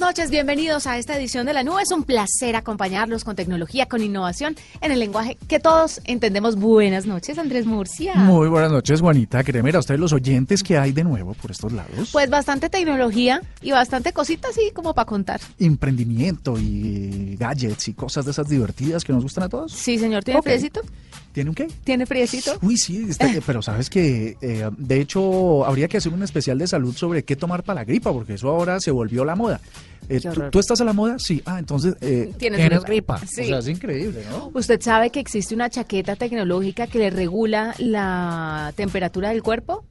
Buenas noches, bienvenidos a esta edición de La Nube. Es un placer acompañarlos con tecnología, con innovación, en el lenguaje que todos entendemos. Buenas noches, Andrés Murcia. Muy buenas noches, Juanita. Créeme, a ustedes los oyentes que hay de nuevo por estos lados. Pues bastante tecnología y bastante cositas así como para contar. Emprendimiento y gadgets y cosas de esas divertidas que nos gustan a todos. Sí, señor, ¿tiene Ok. friecito? ¿Tiene un qué? ¿Tiene friecito? Uy, sí, este- pero sabes que, eh, de hecho, habría que hacer un especial de salud sobre qué tomar para la gripa, porque eso ahora se volvió la moda. Eh, ¿tú, estás a la moda? Sí. Ah, entonces eh, Tienes gripa. gripa. Sí. O sea, es increíble, ¿no? ¿Usted sabe que existe una chaqueta tecnológica que le regula la temperatura del cuerpo?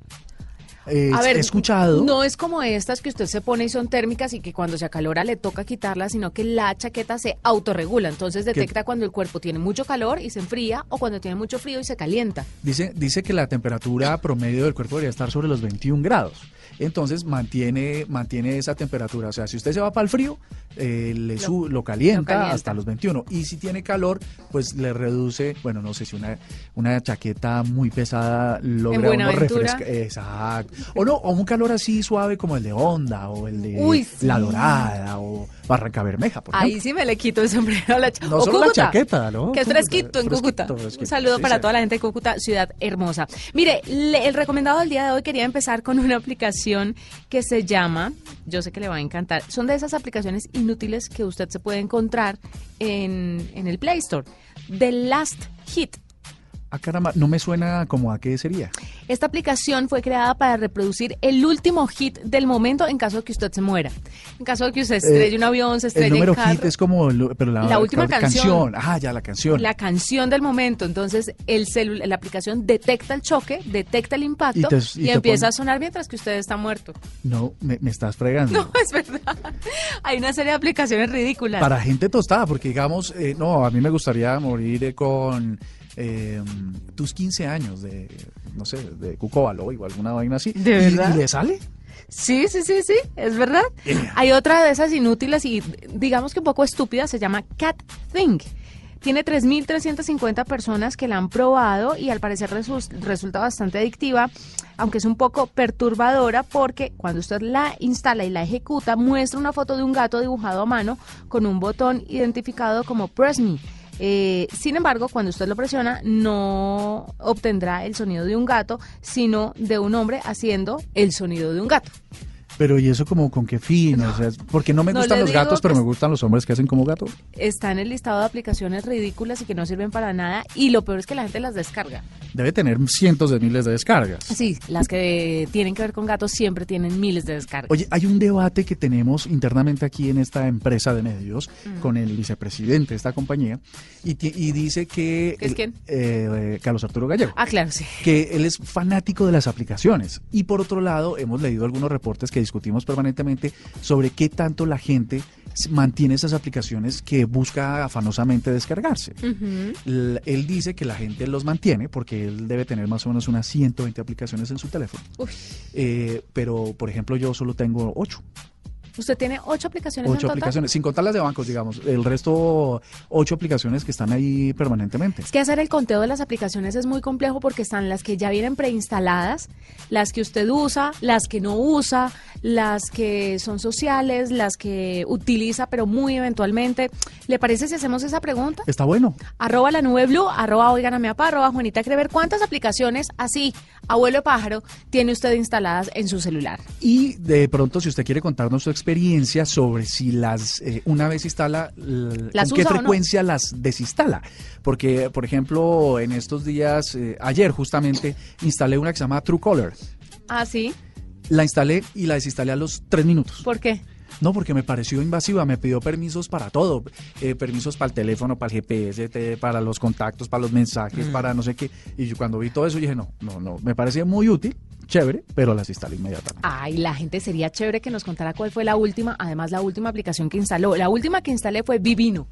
Eh, A ver, he escuchado. No es como estas que usted se pone y son térmicas y que cuando se acalora le toca quitarlas, sino que la chaqueta se autorregula. Entonces detecta cuando el cuerpo tiene mucho calor y se enfría o cuando tiene mucho frío y se calienta. Dice, dice que la temperatura promedio del cuerpo debería estar sobre los 21 grados. Entonces mantiene, mantiene esa temperatura. O sea, si usted se va para el frío, eh, le Lo- lo, calienta lo calienta. hasta los 21. Y si tiene calor, pues le reduce, bueno, no sé si una, una chaqueta muy pesada logra uno Buenaventura. refresca. Exacto. O no, o un calor así suave como el de Honda o el de Uy, sí. La Dorada o Barranca Bermeja, por Ahí ejemplo. sí me le quito el sombrero a la chaqueta. No solo la chaqueta, ¿no? Que es Cúcuta, fresquito en fresquito, Cúcuta. fresquito. Un saludo Sí, para sí. toda la gente de Cúcuta, ciudad hermosa. Mire, le- el recomendado del día de hoy quería empezar con una aplicación que se llama, yo sé que le va a encantar, son de esas aplicaciones inútiles que usted se puede encontrar en, en el Play Store. The Last Hit. Ah, caramba, no me suena como a qué sería. Esta aplicación fue creada para reproducir el último hit del momento en caso de que usted se muera. En caso de que usted estrelle un avión, se El estrelle número en carro. hit es como, el- pero la, La última canción. Ah, ya la canción. la canción del momento. Entonces, el celu- la aplicación detecta el choque, detecta el impacto Y y, te- y te empieza a sonar mientras que usted está muerto. No, me, me estás fregando. No, es verdad. Hay una serie de aplicaciones ridículas. Para gente tostada, porque digamos, eh, no, a mí me gustaría morir eh, con eh, tus 15 años de, no sé, de Cuco Baloy o alguna vaina así. ¿De ¿Y- verdad? ¿Y le sale? Sí, sí, sí, sí, es verdad. Hay otra de esas inútiles y digamos que un poco estúpida, se llama Cat Thing. Tiene 3.350 personas que la han probado y al parecer resu- resulta bastante adictiva, aunque es un poco perturbadora porque cuando usted la instala y la ejecuta, muestra una foto de un gato dibujado a mano con un botón identificado como Press Me. Eh, sin embargo, cuando usted lo presiona, no obtendrá el sonido de un gato, sino de un hombre haciendo el sonido de un gato. Pero ¿y eso como con qué fin? O sea, porque no me No gustan los gatos, pero me gustan los hombres que hacen como gato. Está en el listado de aplicaciones ridículas y que no sirven para nada. Y lo peor es que la gente las descarga. Debe tener cientos de miles de descargas. Sí, las que tienen que ver con gatos siempre tienen miles de descargas. Oye, hay un debate que tenemos internamente aquí en esta empresa de medios Mm. con el vicepresidente de esta compañía y, dice que... ¿Que es el- quién? eh, Carlos Arturo Gallego. Ah, claro, sí. que él es fanático de las aplicaciones. Y por otro lado, hemos leído algunos reportes que discutimos permanentemente sobre qué tanto la gente mantiene esas aplicaciones que busca afanosamente descargarse. Él dice que la gente los mantiene porque él debe tener más o menos unas 120 aplicaciones en su teléfono. Eh, pero, por ejemplo, yo solo tengo 8. Usted tiene ocho aplicaciones en Ocho total. aplicaciones, sin contar las de bancos, digamos. El resto, ocho aplicaciones que están ahí permanentemente. Es que hacer el conteo de las aplicaciones es muy complejo porque están las que ya vienen preinstaladas, las que usted usa, las que no usa, las que son sociales, las que utiliza pero muy eventualmente. ¿Le parece si hacemos esa pregunta? Está bueno. Arroba la nube blue, arroba oigan a mi papá, arroba Juanita Crever. ¿Cuántas aplicaciones así, abuelo pájaro, tiene usted instaladas en su celular? Y de pronto, si usted quiere contarnos su experiencia sobre si las, eh, una vez instala, ¿Las con qué no? frecuencia las desinstala. Porque, por ejemplo, en estos días, eh, ayer justamente, instalé una que se llama Truecaller. Ah, sí. La instalé y la desinstalé a los tres minutos. ¿Por qué? No, porque me pareció invasiva, me pidió permisos para todo, eh, permisos para el teléfono, para el GPS, te- para los contactos, para los mensajes, Mm. para no sé qué. Y yo cuando vi todo eso dije, no, no, no, me parecía muy útil, chévere, pero las instalé inmediatamente. Ay, la gente sería chévere que nos contara cuál fue la última, además la última aplicación que instaló. La última que instalé fue Vivino.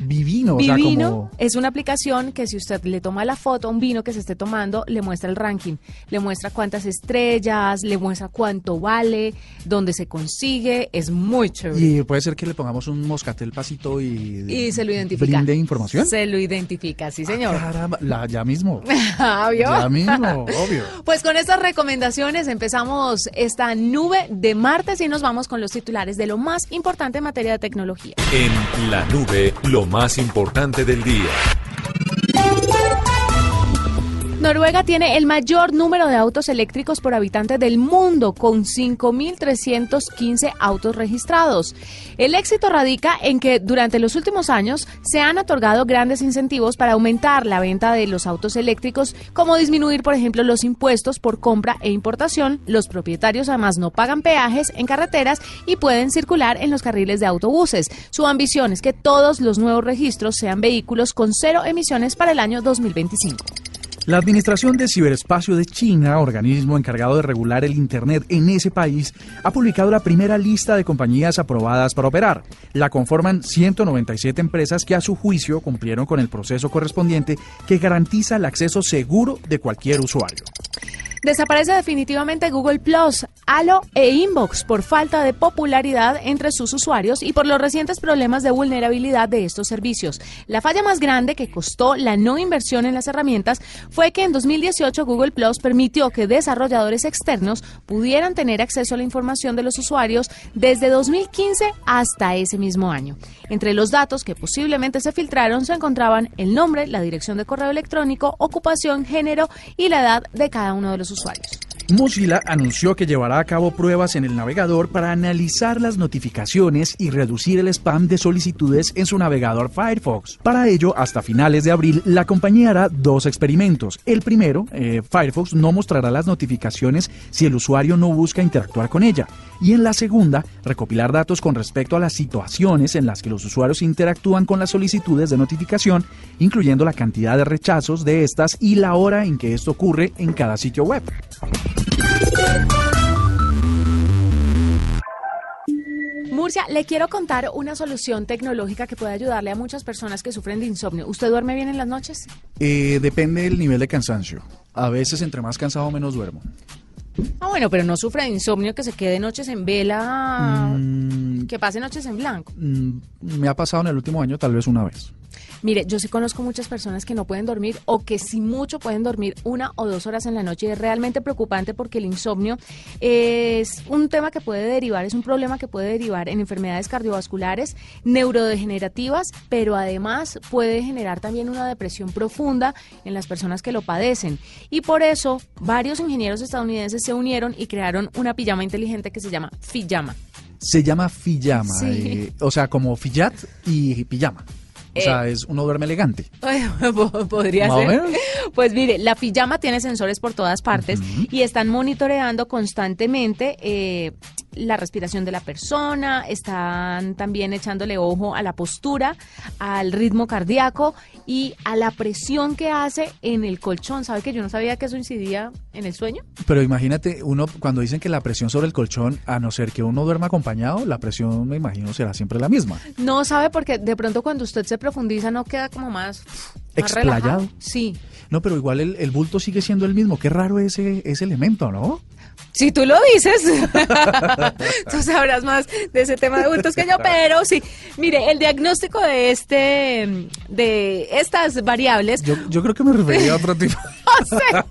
Vivino, o Vivino sea, como... es una aplicación que si usted le toma la foto a un vino que se esté tomando, le muestra el ranking, le muestra cuántas estrellas, le muestra cuánto vale, dónde se consigue, es muy chévere. Y puede ser que le pongamos un moscatel pasito y... Y se lo identifica. ¿Brinde información? Se lo identifica, sí señor. Caramba, la- ya mismo. Ah, ¿vio? Ya mismo, obvio. Pues con estas recomendaciones empezamos esta nube de martes y nos vamos con los titulares de lo más importante en materia de tecnología. En la nube, lo más importante del día. Noruega tiene el mayor número de autos eléctricos por habitante del mundo, con 5.315 autos registrados. El éxito radica en que durante los últimos años se han otorgado grandes incentivos para aumentar la venta de los autos eléctricos, como disminuir, por ejemplo, los impuestos por compra e importación. Los propietarios además no pagan peajes en carreteras y pueden circular en los carriles de autobuses. Su ambición es que todos los nuevos registros sean vehículos con cero emisiones para el año 2025. La Administración de Ciberespacio de China, organismo encargado de regular el Internet en ese país, ha publicado la primera lista de compañías aprobadas para operar. La conforman 197 empresas que a su juicio cumplieron con el proceso correspondiente que garantiza el acceso seguro de cualquier usuario. Desaparece definitivamente Google Plus, Halo e Inbox por falta de popularidad entre sus usuarios y por los recientes problemas de vulnerabilidad de estos servicios. La falla más grande que costó la no inversión en las herramientas fue que en 2018 Google Plus permitió que desarrolladores externos pudieran tener acceso a la información de los usuarios desde 2015 hasta ese mismo año. Entre los datos que posiblemente se filtraron se encontraban el nombre, la dirección de correo electrónico, ocupación, género y la edad de cada uno de los usuarios. Mozilla anunció que llevará a cabo pruebas en el navegador para analizar las notificaciones y reducir el spam de solicitudes en su navegador Firefox. Para ello, hasta finales de abril, la compañía hará dos experimentos. El primero, eh, Firefox no mostrará las notificaciones si el usuario no busca interactuar con ella. Y en la segunda, recopilar datos con respecto a las situaciones en las que los usuarios interactúan con las solicitudes de notificación, incluyendo la cantidad de rechazos de estas y la hora en que esto ocurre en cada sitio web. Murcia, le quiero contar una solución tecnológica que puede ayudarle a muchas personas que sufren de insomnio. ¿Usted duerme bien en las noches? Eh, depende del nivel de cansancio. A veces entre más cansado menos duermo. Ah, bueno, pero no sufre de insomnio que se quede noches en vela, Mm, que pase noches en blanco. mm, me ha pasado en el último año tal vez una vez. Mire, yo sí conozco muchas personas que no pueden dormir o que si mucho pueden dormir una o dos horas en la noche. Y es realmente preocupante porque el insomnio es un tema que puede derivar, es un problema que puede derivar en enfermedades cardiovasculares, neurodegenerativas, pero además puede generar también una depresión profunda en las personas que lo padecen. Y por eso varios ingenieros estadounidenses se unieron y crearon una pijama inteligente que se llama Fijama. Se llama fijama, Sí. eh, o sea, como fillat y pijama. O Eh. sea, es uno duerme elegante. Podría ser. Pues mire, la pijama tiene sensores por todas partes y están monitoreando constantemente eh, la respiración de la persona, están también echándole ojo a la postura, al ritmo cardíaco y a la presión que hace en el colchón. ¿Sabe que yo no sabía que eso incidía en el sueño? Pero imagínate, uno cuando dicen que la presión sobre el colchón, a no ser que uno duerma acompañado, la presión, me imagino, será siempre la misma. No sabe porque de pronto cuando usted se profundiza no queda como más, Explayado. relajado. Sí. No, pero igual el, el bulto sigue siendo el mismo. Qué raro ese, ese elemento, ¿no? Si tú lo dices, tú sabrás más de ese tema de bultos que yo, pero sí, mire, el diagnóstico de este, de estas variables, Yo, yo creo que me refería a otro tipo. o sea,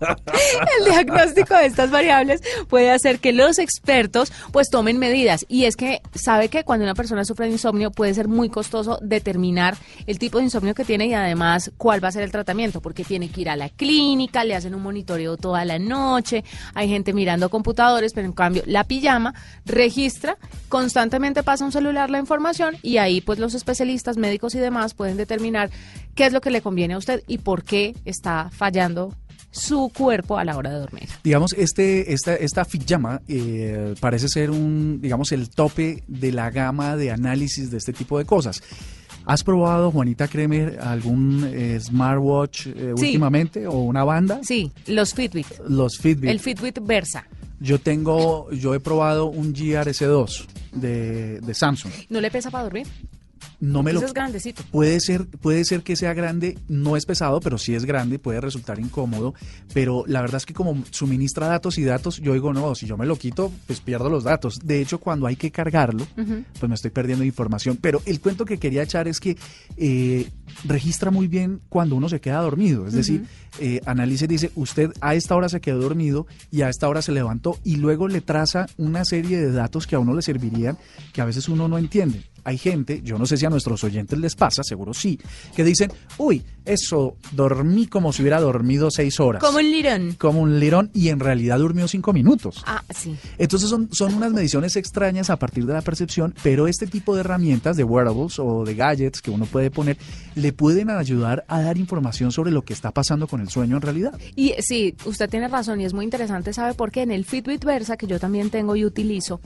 el diagnóstico de estas variables puede hacer que los expertos pues tomen medidas. Y es que sabe que cuando una persona sufre de insomnio puede ser muy costoso determinar el tipo de insomnio que tiene y además cuál va a ser el tratamiento, porque tiene que ir a la clínica, le hacen un monitoreo toda la noche, hay gente mirando computadores, pero en cambio la pijama registra, constantemente pasa un celular la información y ahí pues los especialistas, médicos y demás pueden determinar qué es lo que le conviene a usted y por qué está fallando su cuerpo a la hora de dormir. Digamos, este, esta, esta Fijama eh, parece ser un, digamos, el tope de la gama de análisis de este tipo de cosas. ¿Has probado, Juanita Kremer, algún eh, smartwatch eh, Sí. últimamente o una banda? Sí, los Fitbit. Los Fitbit. El Fitbit Versa. Yo tengo, yo he probado un GRS2 de, de Samsung. ¿No le pesa para dormir? No me lo es grandecito. puede ser puede ser que sea grande no es pesado pero sí es grande puede resultar incómodo. Pero la verdad es que como suministra datos y datos yo digo no si yo me lo quito pues pierdo los datos de hecho cuando hay que cargarlo pues me estoy perdiendo información. Pero el cuento que quería echar es que eh, registra muy bien cuando uno se queda dormido. Es decir eh, analiza y dice usted a esta hora se quedó dormido y a esta hora se levantó y luego le traza una serie de datos que a uno le servirían que a veces uno no entiende hay gente, yo no sé si a nuestros oyentes les pasa, seguro sí, que dicen, uy, eso, dormí como si hubiera dormido seis horas. Como un lirón. Como un lirón y en realidad durmió cinco minutos. Ah, sí. Entonces son, son unas mediciones extrañas a partir de la percepción, pero este tipo de herramientas, de wearables o de gadgets que uno puede poner, le pueden ayudar a dar información sobre lo que está pasando con el sueño en realidad. Y sí, usted tiene razón y es muy interesante, ¿sabe por qué? En el Fitbit Versa, que yo también tengo y utilizo,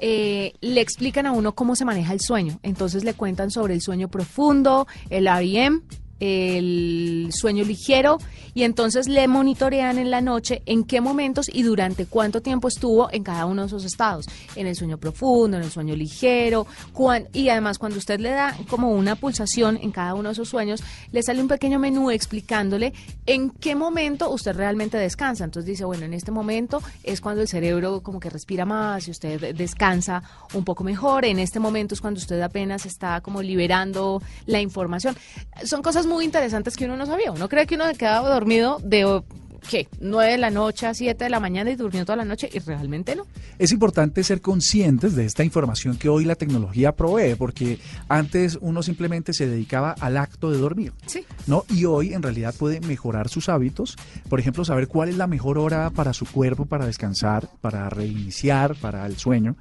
eh, le explican a uno cómo se maneja el sueño. Entonces le cuentan sobre el sueño profundo, el REM, el sueño ligero y entonces le monitorean en la noche en qué momentos y durante cuánto tiempo estuvo en cada uno de esos estados, en el sueño profundo, en el sueño ligero, cuan- y además cuando usted le da como una pulsación en cada uno de esos sueños, le sale un pequeño menú explicándole en qué momento usted realmente descansa. Entonces dice, bueno, en este momento es cuando el cerebro como que respira más y usted descansa un poco mejor, en este momento es cuando usted apenas está como liberando la información. Son cosas muy interesantes que uno no sabía. Uno cree que uno se quedaba dormido de, ¿qué? 9 de la noche a 7 de la mañana y durmió toda la noche y realmente no. Es importante ser conscientes de esta información que hoy la tecnología provee, porque antes uno simplemente se dedicaba al acto de dormir. Sí. ¿no? Y hoy en realidad puede mejorar sus hábitos, por ejemplo, saber cuál es la mejor hora para su cuerpo, para descansar, para reiniciar, para el sueño.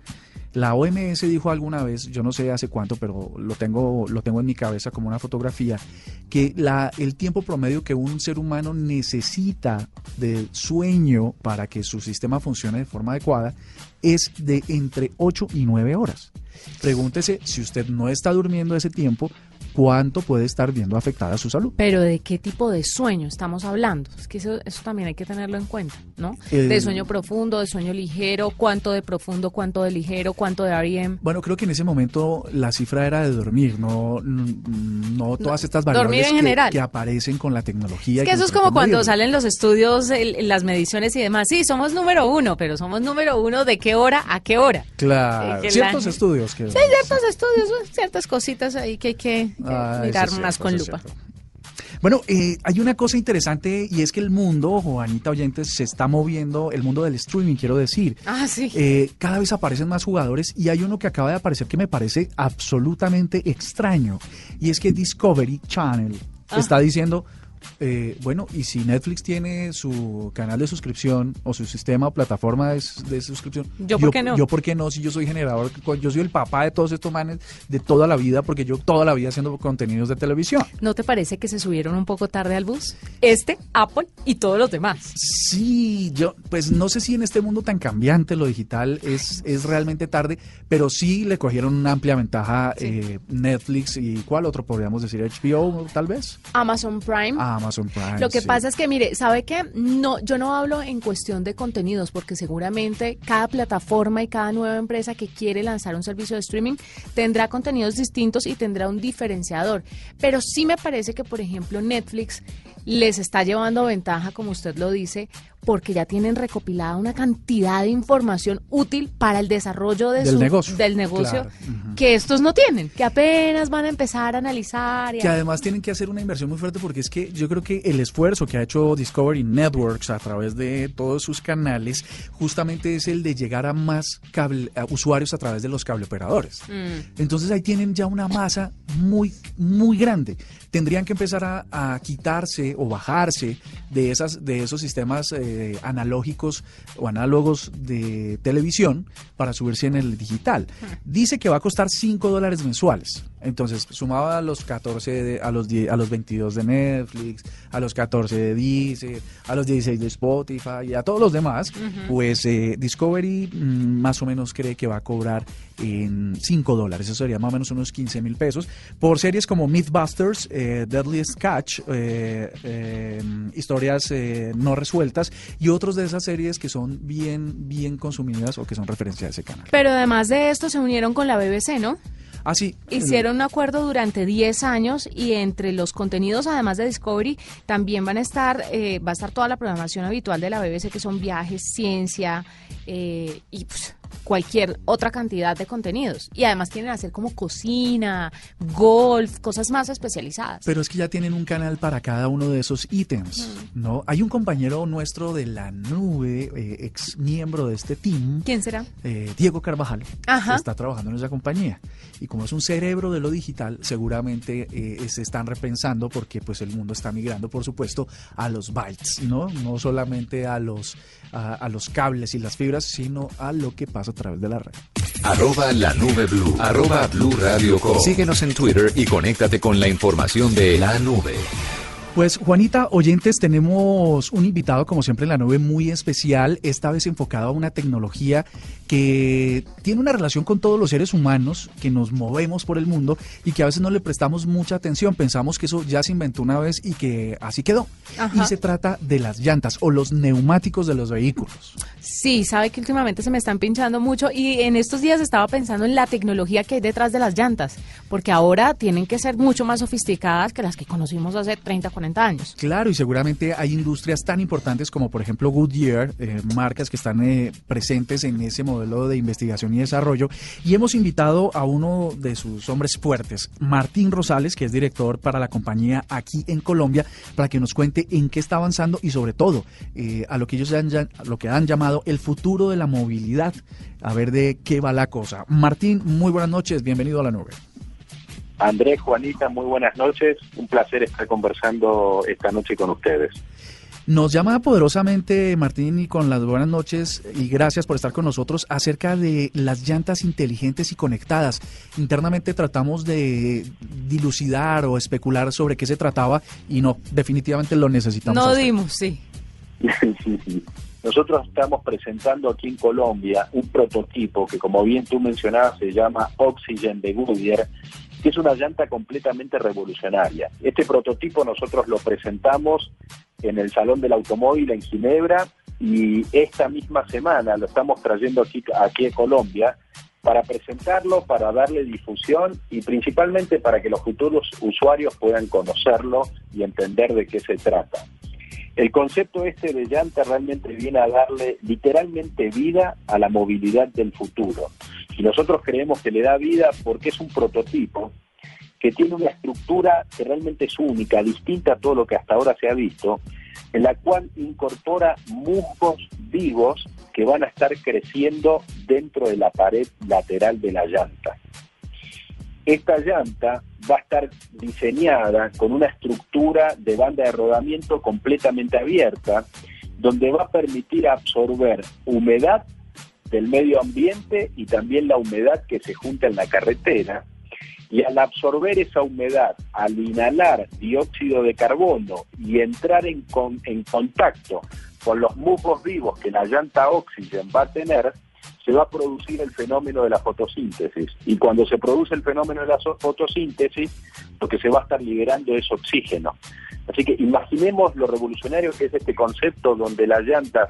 La OMS dijo alguna vez, yo no sé hace cuánto, pero lo tengo, lo tengo en mi cabeza como una fotografía, que la, el tiempo promedio que un ser humano necesita de sueño para que su sistema funcione de forma adecuada es de entre 8 y 9 horas. Pregúntese si usted no está durmiendo ese tiempo, cuánto puede estar viendo afectada su salud. Pero ¿de qué tipo de sueño estamos hablando? Es que eso, eso también hay que tenerlo en cuenta, ¿no? De sueño profundo, de sueño ligero, cuánto de profundo, cuánto de ligero, cuánto de REM. Bueno, creo que en ese momento la cifra era de dormir, no, no todas estas variables en que, aparecen con la tecnología. Es que eso es como cuando salen los estudios, el- las mediciones y demás. Sí, somos número uno, pero somos número uno de qué hora a qué hora. Claro, ciertos la- estudios que... Sí, ciertos estudios, ciertas cositas ahí que hay que Ah, mirar más con lupa. Bueno, eh, hay una cosa interesante y es que el mundo, Juanita Oyentes, se está moviendo, el mundo del streaming, quiero decir. Ah, sí. Eh, cada vez aparecen más jugadores y hay uno que acaba de aparecer que me parece absolutamente extraño y es que Discovery Channel Ah. está diciendo, eh, bueno, y si Netflix tiene su canal de suscripción o su sistema o plataforma de, suscripción, ¿Yo por qué no? Yo por qué no, si yo soy generador, yo soy el papá de todos estos manes de toda la vida porque yo toda la vida haciendo contenidos de televisión. ¿No te parece que se subieron un poco tarde al bus? Este, Apple y todos los demás. Sí, yo, pues no sé si en este mundo tan cambiante lo digital es, es realmente tarde, pero sí le cogieron una amplia ventaja Sí. eh, Netflix y cuál otro podríamos decir HBO tal vez, Amazon Prime. Amazon Prime. Lo que sí. pasa es que, mire, ¿sabe qué? No, yo no hablo en cuestión de contenidos, porque seguramente cada plataforma y cada nueva empresa que quiere lanzar un servicio de streaming tendrá contenidos distintos y tendrá un diferenciador. Pero sí me parece que, por ejemplo, Netflix les está llevando ventaja, como usted lo dice, porque ya tienen recopilada una cantidad de información útil para el desarrollo de Del su- negocio. del negocio Claro. Que estos no tienen, que apenas van a empezar a analizar. y Que a- además tienen que hacer una inversión muy fuerte porque es que yo creo que el esfuerzo que ha hecho Discovery Networks a través de todos sus canales justamente es el de llegar a más cable, a usuarios a través de los cableoperadores. Mm. Entonces ahí tienen ya una masa muy, muy grande. Tendrían que empezar a, a quitarse o bajarse de, esas, de esos sistemas eh, analógicos o análogos de televisión para subirse en el digital. Dice que va a costar 5 dólares mensuales. Entonces, sumado a los 14, de- a, los 10 a los 22 de Netflix, a los 14 de Deezer, a los 16 de Spotify y a todos los demás, pues eh, Discovery mm, más o menos cree que va a cobrar en 5 dólares. Eso sería más o menos unos 15 mil pesos. Por series como Mythbusters, eh, Deadliest Catch, eh, eh, historias eh, no resueltas y otros de esas series que son bien, bien consumidas o que son referencia a ese canal. Pero además de esto se unieron con la BBC, ¿no? Así. Hicieron un acuerdo durante 10 años y entre los contenidos, además de Discovery, también van a estar, eh, va a estar toda la programación habitual de la BBC, que son viajes, ciencia eh, y pues cualquier otra cantidad de contenidos. Y además tienen a hacer como cocina, golf, cosas más especializadas. Pero es que ya tienen un canal para cada uno de esos ítems, ¿no? Hay un compañero nuestro de la nube, eh, ex miembro de este team. ¿Quién será? Eh, Diego Carvajal. Ajá. Está trabajando en esa compañía. Y como es un cerebro de lo digital, seguramente eh, se están repensando porque pues el mundo está migrando, por supuesto, a los bytes, ¿no? No solamente a los, a, a los cables y las fibras, sino a lo que pasa a través de la red. Arroba la nube blue. Arroba blue radio com. Síguenos en Twitter y conéctate con la información de la nube. Pues Juanita, oyentes, tenemos un invitado como siempre en la nube muy especial, esta vez enfocado a una tecnología que tiene una relación con todos los seres humanos que nos movemos por el mundo y que a veces no le prestamos mucha atención, pensamos que eso ya se inventó una vez y que así quedó. Ajá. Y se trata de las llantas o los neumáticos de los vehículos. Sí, sabe que últimamente se me están pinchando mucho y en estos días estaba pensando en la tecnología que hay detrás de las llantas, porque ahora tienen que ser mucho más sofisticadas que las que conocimos hace 30, 40 años. Claro, y seguramente hay industrias tan importantes como por ejemplo Goodyear, eh, marcas que están eh, presentes en ese modelo de investigación y desarrollo. Y hemos invitado a uno de sus hombres fuertes, Martín Rosales, que es director para la compañía aquí en Colombia, para que nos cuente en qué está avanzando y sobre todo eh, a lo que ellos han, ya- lo que han llamado el futuro de la movilidad. A ver de qué va la cosa. Martín, muy buenas noches, bienvenido a la nube. Andrés, Juanita, muy buenas noches. Un placer estar conversando esta noche con ustedes. Nos llama poderosamente Martín y con las buenas noches y gracias por estar con nosotros acerca de las llantas inteligentes y conectadas. Internamente tratamos de dilucidar o especular sobre qué se trataba y no, definitivamente lo necesitamos. No dimos, sí. Nosotros estamos presentando aquí en Colombia un prototipo que, como bien tú mencionabas, se llama Oxygen de Goodyear, que es una llanta completamente revolucionaria. Este prototipo nosotros lo presentamos en el Salón del Automóvil en Ginebra y esta misma semana lo estamos trayendo aquí, aquí a Colombia para presentarlo, para darle difusión y principalmente para que los futuros usuarios puedan conocerlo y entender de qué se trata. El concepto este de llanta realmente viene a darle literalmente vida a la movilidad del futuro. Y nosotros creemos que le da vida porque es un prototipo que tiene una estructura que realmente es única, distinta a todo lo que hasta ahora se ha visto, en la cual incorpora musgos vivos que van a estar creciendo dentro de la pared lateral de la llanta. Esta llanta va a estar diseñada con una estructura de banda de rodamiento completamente abierta, donde va a permitir absorber humedad del medio ambiente y también la humedad que se junta en la carretera. Y al absorber esa humedad, al inhalar dióxido de carbono y entrar en, con- en contacto con los musgos vivos que la llanta Oxygen va a tener, se va a producir el fenómeno de la fotosíntesis. Y cuando se produce el fenómeno de la fotosíntesis, lo que se va a estar liberando es oxígeno. Así que imaginemos lo revolucionario que es este concepto donde las llantas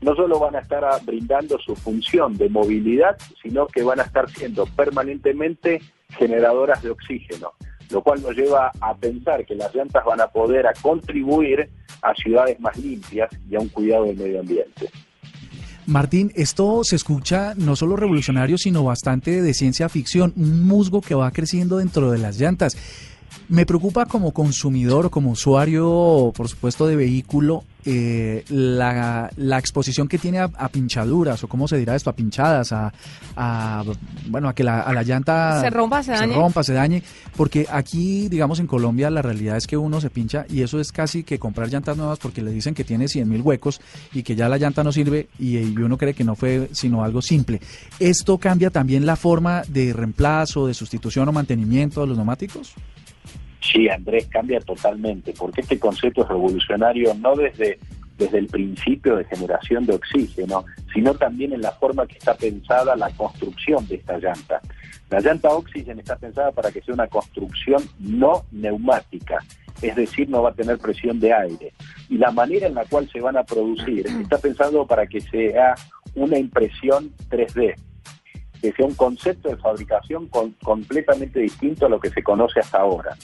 no solo van a estar brindando su función de movilidad, sino que van a estar siendo permanentemente generadoras de oxígeno, lo cual nos lleva a pensar que las llantas van a poder a contribuir a ciudades más limpias y a un cuidado del medio ambiente. Martín, esto se escucha no solo revolucionario, sino bastante de ciencia ficción, un musgo que va creciendo dentro de las llantas. Me preocupa como consumidor, como usuario, por supuesto, de vehículo, eh, la, la exposición que tiene a, a pinchaduras, o cómo se dirá esto, a pinchadas, a, a, bueno, a que la, a la llanta Se rompa, se dañe. rompa, se dañe, porque aquí, digamos, en Colombia la realidad es que uno se pincha y eso es casi que comprar llantas nuevas porque le dicen que tiene 100 mil huecos y que ya la llanta no sirve y, y uno cree que no fue sino algo simple. ¿Esto cambia también la forma de reemplazo, de sustitución o mantenimiento de los neumáticos? Sí, Andrés, cambia totalmente, porque este concepto es revolucionario no desde, desde el principio de generación de oxígeno, sino también en la forma que está pensada la construcción de esta llanta. La llanta Oxygen está pensada para que sea una construcción no neumática, es decir, no va a tener presión de aire. Y la manera en la cual se van a producir está pensado para que sea una impresión 3D. Que sea un concepto de fabricación completamente distinto a lo que se conoce hasta ahora.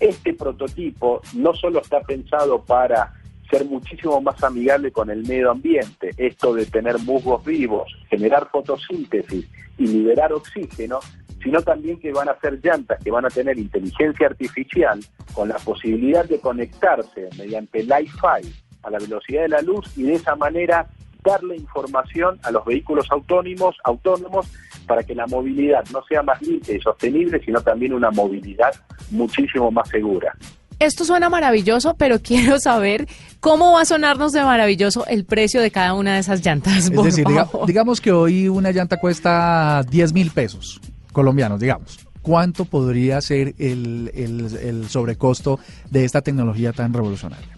Este prototipo no solo está pensado para ser muchísimo más amigable con el medio ambiente, esto de tener musgos vivos, generar fotosíntesis y liberar oxígeno, sino también que van a ser llantas que van a tener inteligencia artificial con la posibilidad de conectarse mediante Wi-Fi a la velocidad de la luz y de esa manera darle información a los vehículos autónomos, autónomos para que la movilidad no sea más limpia y sostenible, sino también una movilidad muchísimo más segura. Esto suena maravilloso, pero quiero saber cómo va a sonarnos de maravilloso el precio de cada una de esas llantas. Es decir, digamos que hoy una llanta cuesta 10 mil pesos colombianos, digamos. ¿Cuánto podría ser el, el, sobrecosto de esta tecnología tan revolucionaria?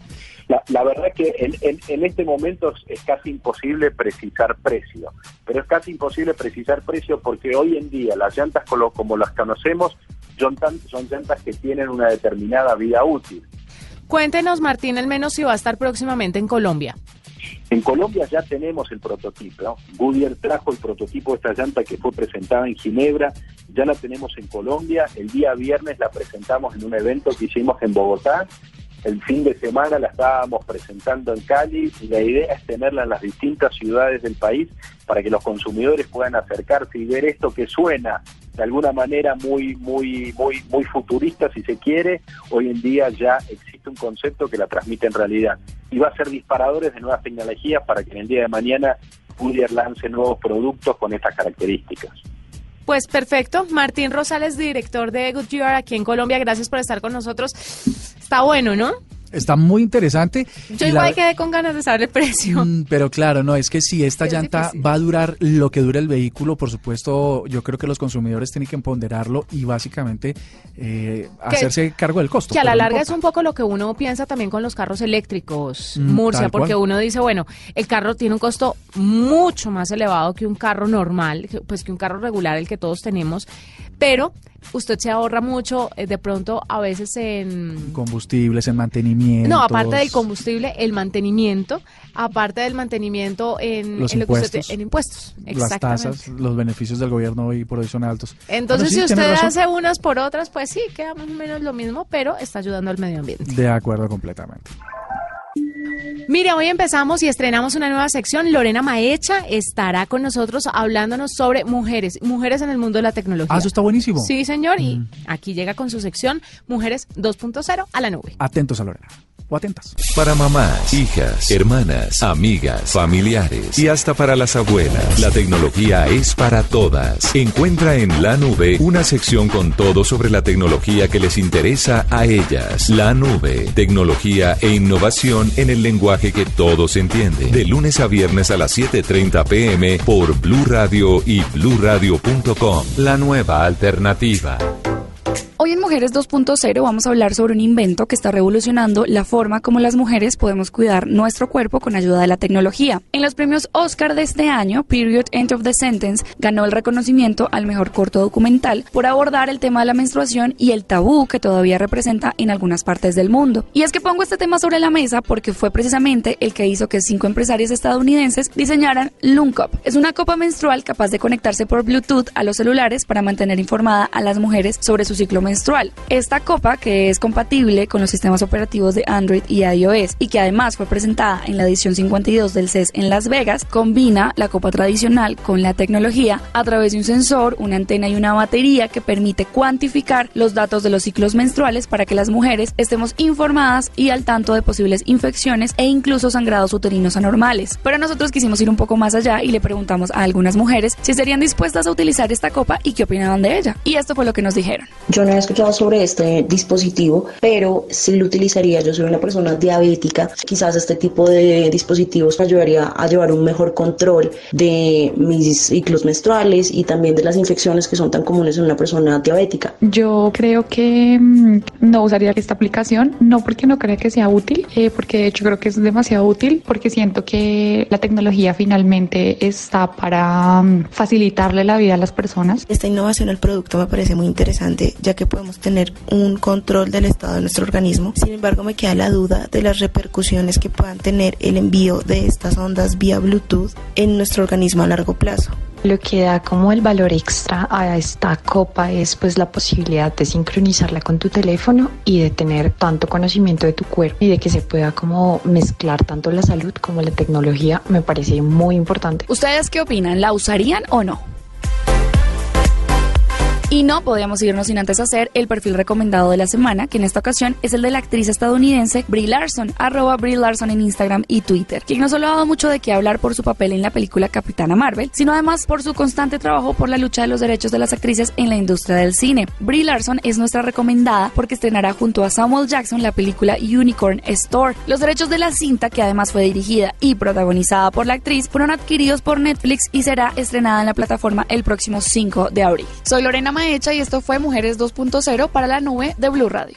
La, verdad que en, este momento es casi imposible precisar precio, pero es casi imposible precisar precio porque hoy en día las llantas como, las conocemos son, son llantas que tienen una determinada vida útil. Cuéntenos, Martín, al menos si va a estar próximamente en Colombia. En Colombia ya tenemos el prototipo. Goodyear trajo el prototipo de esta llanta que fue presentada en Ginebra. Ya la tenemos en Colombia. El día viernes la presentamos en un evento que hicimos en Bogotá. El fin de semana la estábamos presentando en Cali y la idea es tenerla en las distintas ciudades del país para que los consumidores puedan acercarse y ver esto que suena de alguna manera muy, muy, muy, muy futurista, si se quiere, hoy en día ya existe un concepto que la transmite en realidad. Y va a ser disparadores de nuevas tecnologías para que en el día de mañana Goodyear lance nuevos productos con estas características. Pues perfecto. Martín Rosales, director de Goodyear aquí en Colombia, gracias por estar con nosotros. Está bueno, ¿no? Está muy interesante. Yo igual quedé con ganas de saber el precio. Mm, pero claro, no, es que si esta llanta va a durar lo que dura el vehículo, por supuesto, yo creo que los consumidores tienen que ponderarlo y básicamente eh, hacerse cargo del costo. Que a la larga es un poco lo que uno piensa también con los carros eléctricos, mm, Murcia, porque uno dice, bueno, el carro tiene un costo mucho más elevado que un carro normal, pues que un carro regular, el que todos tenemos, pero usted se ahorra mucho eh, de pronto a veces en combustibles, en mantenimiento. No, aparte del combustible, el mantenimiento, aparte del mantenimiento en, Los impuestos. en impuestos. Las tasas, los beneficios del gobierno hoy por hoy son altos. Entonces, si usted hace unas por otras, pues sí, queda más o menos lo mismo, pero está ayudando al medio ambiente. De acuerdo completamente. Mire, hoy empezamos y estrenamos una nueva sección. Lorena Maecha estará con nosotros hablándonos sobre mujeres, mujeres en el mundo de la tecnología. Ah, eso está buenísimo. Sí, señor, y mm. aquí llega con su sección Mujeres 2.0 a la nube. Atentos a Lorena o atentas. Para mamás, hijas, hermanas, amigas, familiares y hasta para las abuelas, la tecnología es para todas. Encuentra en la nube una sección con todo sobre la tecnología que les interesa a ellas. La nube, tecnología e innovación en el lenguaje que todos entienden. De lunes a viernes a las 7:30 pm por Blue Radio y bluradio.com. La nueva alternativa. Hoy en Mujeres 2.0 vamos a hablar sobre un invento que está revolucionando la forma como las mujeres podemos cuidar nuestro cuerpo con ayuda de la tecnología. En los premios Oscar de este año, Period End of the Sentence ganó el reconocimiento al mejor corto documental por abordar el tema de la menstruación y el tabú que todavía representa en algunas partes del mundo. Y es que pongo este tema sobre la mesa porque fue precisamente el que hizo que cinco empresarios estadounidenses diseñaran Looncup. Es una copa menstrual capaz de conectarse por Bluetooth a los celulares para mantener informada a las mujeres sobre su ciclo menstrual. Esta copa, que es compatible con los sistemas operativos de Android y iOS y que además fue presentada en la edición 52 del CES en Las Vegas, combina la copa tradicional con la tecnología a través de un sensor, una antena y una batería que permite cuantificar los datos de los ciclos menstruales para que las mujeres estemos informadas y al tanto de posibles infecciones e incluso sangrados uterinos anormales. Pero nosotros quisimos ir un poco más allá y le preguntamos a algunas mujeres si estarían dispuestas a utilizar esta copa y qué opinaban de ella. Y esto fue lo que nos dijeron. He escuchado sobre este dispositivo, pero sí lo utilizaría. Yo soy una persona diabética. Quizás este tipo de dispositivos me ayudaría a llevar un mejor control de mis ciclos menstruales y también de las infecciones que son tan comunes en una persona diabética. Yo creo que mm, no usaría esta aplicación, no porque no crea que sea útil, eh, porque de hecho creo que es demasiado útil, porque siento que la tecnología finalmente está para mm, facilitarle la vida a las personas. Esta innovación del producto me parece muy interesante, ya que podemos tener un control del estado de nuestro organismo. Sin embargo, me queda la duda de las repercusiones que puedan tener el envío de estas ondas vía Bluetooth en nuestro organismo a largo plazo. Lo que da como el valor extra a esta copa es pues la posibilidad de sincronizarla con tu teléfono y de tener tanto conocimiento de tu cuerpo y de que se pueda como mezclar tanto la salud como la tecnología me parece muy importante. ¿Ustedes qué opinan? ¿La usarían o no? Y no podíamos irnos sin antes hacer el perfil recomendado de la semana, que en esta ocasión es el de la actriz estadounidense Brie Larson, arroba Brie Larson en Instagram y Twitter, quien no solo ha dado mucho de qué hablar por su papel en la película Capitana Marvel, sino además por su constante trabajo por la lucha de los derechos de las actrices en la industria del cine. Brie Larson es nuestra recomendada porque estrenará junto a Samuel Jackson la película Unicorn Store. Los derechos de la cinta, que además fue dirigida y protagonizada por la actriz, fueron adquiridos por Netflix y será estrenada en la plataforma el próximo 5 de abril. Soy Lorena Maecha y esto fue Mujeres 2.0 para la nube de Blue Radio.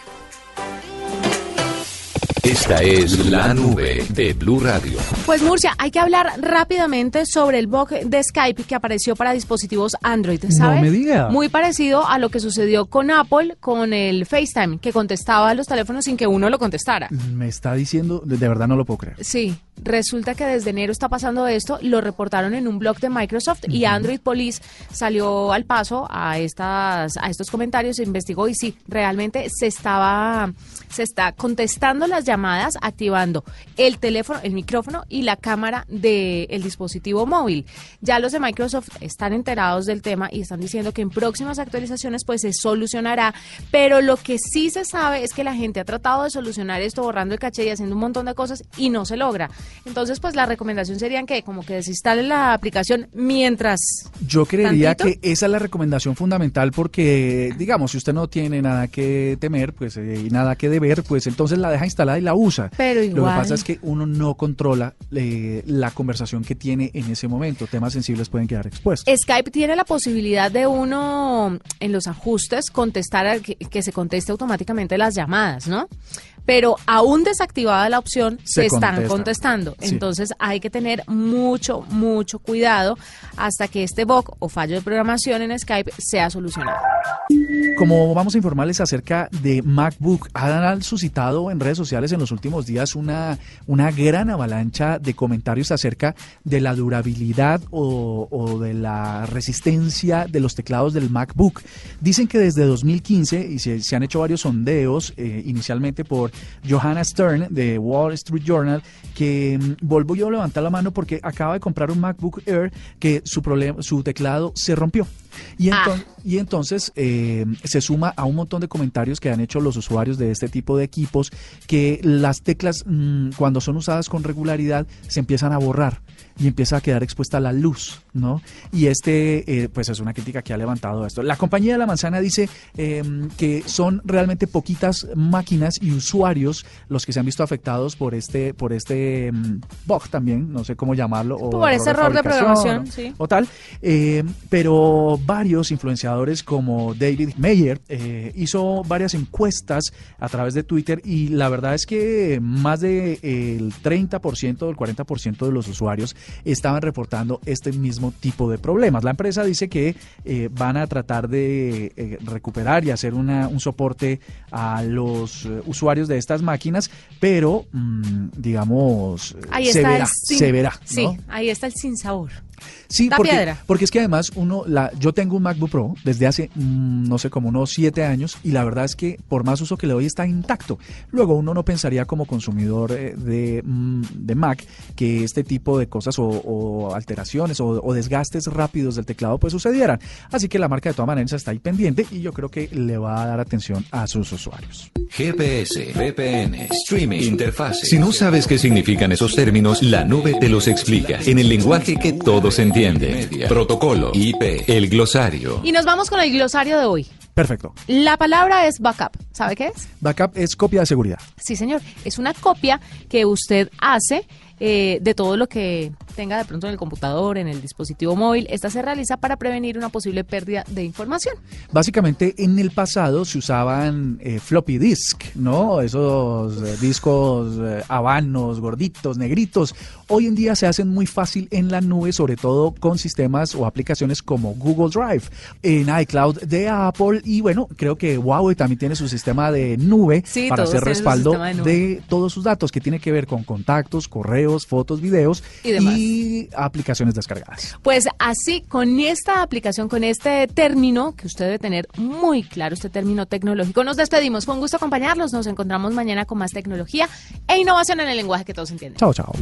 Esta es la nube de Blue Radio. Pues Murcia, hay que hablar rápidamente sobre el bug de Skype que apareció para dispositivos Android. No me diga. Muy parecido a lo que sucedió con Apple con el FaceTime, que contestaba a los teléfonos sin que uno lo contestara. Me está diciendo, de verdad no lo puedo creer. Sí, resulta que desde enero está pasando esto, lo reportaron en un blog de Microsoft y Android Police salió al paso a estas a estos comentarios, se investigó y sí, realmente se estaba se está contestando las llamadas activando el teléfono, el micrófono y la cámara del dispositivo móvil. Ya los de Microsoft están enterados del tema y están diciendo que en próximas actualizaciones pues se solucionará, pero lo que sí se sabe es que la gente ha tratado de solucionar esto borrando el caché y haciendo un montón de cosas y no se logra. Entonces, pues la recomendación sería que como que desinstalen la aplicación mientras Yo creería ¿Tantito? que esa es la recomendación fundamental porque, digamos, si usted no tiene nada que temer pues eh, y nada que deber, pues entonces la deja instalada y la usa. Pero Lo que igual. pasa es que uno no controla eh, la conversación que tiene en ese momento. Temas sensibles pueden quedar expuestos. Skype tiene la posibilidad de uno en los ajustes contestar que, que se conteste automáticamente las llamadas, ¿no? Pero aún desactivada la opción, se, Se están contesta. contestando. Sí. Entonces hay que tener mucho, mucho cuidado hasta que este bug o fallo de programación en Skype sea solucionado. Como vamos a informarles acerca de MacBook, han suscitado en redes sociales en los últimos días una, una gran avalancha de comentarios acerca de la durabilidad o, o de la resistencia de los teclados del MacBook. Dicen que desde 2015, y se, se han hecho varios sondeos, eh, inicialmente por Johanna Stern de Wall Street Journal, que mm, vuelvo yo a levantar la mano porque acaba de comprar un MacBook Air que su, problema, su teclado se rompió. Y, Ah. y entonces eh, se suma a un montón de comentarios que han hecho los usuarios de este tipo de equipos que las teclas mm, cuando son usadas con regularidad se empiezan a borrar y empieza a quedar expuesta la luz, ¿no? Y este, eh, pues es una crítica que ha levantado esto. La compañía de la manzana dice eh, que son realmente poquitas máquinas y usuarios los que se han visto afectados por este, por este mm, bug también, no sé cómo llamarlo. o Por ese error de programación, sí. o tal. Eh, pero varios influenciadores como David Mayer eh, hizo varias encuestas a través de Twitter y la verdad es que más del 30% o el 40% de los usuarios estaban reportando este mismo tipo de problemas. La empresa dice que eh, van a tratar de eh, recuperar y hacer una- un soporte a los usuarios de estas máquinas, pero mm, digamos, Ahí se verá, el se verá. Sí, ¿no? ahí está el sinsabor. Sí, porque, piedra. porque es que además uno, la, yo tengo un MacBook Pro desde hace, mm, no sé, como unos siete años y la verdad es que por más uso que le doy está intacto. Luego uno no pensaría como consumidor eh, de, mm, de Mac que este tipo de cosas o, o alteraciones o, o desgastes rápidos del teclado pues sucedieran. Así que la marca de todas maneras está ahí pendiente y yo creo que le va a dar atención a sus usuarios. GPS, VPN, streaming, interfase. Si no sabes qué significan esos términos, la nube te los explica en el lenguaje que todos entienden. Protocolo, IP, el glosario. Y nos vamos con el glosario de hoy. Perfecto. La palabra es backup. ¿Sabe qué es? Backup es copia de seguridad. Sí, señor. Es una copia que usted hace eh, de todo lo que tenga de pronto en el computador, en el dispositivo móvil. Esta se realiza para prevenir una posible pérdida de información. Básicamente en el pasado se usaban eh, floppy disk, ¿no? Esos eh, discos eh, habanos, gorditos, negritos. hoy en día se hacen muy fácil en la nube, sobre todo con sistemas o aplicaciones como Google Drive, en iCloud de Apple y bueno, creo que Huawei también tiene su sistema de nube Sí, para hacer respaldo de de todos sus datos que tiene que ver con contactos, correos, fotos, videos Y demás. y aplicaciones descargadas. Pues así, con esta aplicación, con este término, que usted debe tener muy claro, este término tecnológico, nos despedimos. Fue un gusto acompañarlos. Nos encontramos mañana con más tecnología e innovación en el lenguaje que todos entienden. Chao, chao.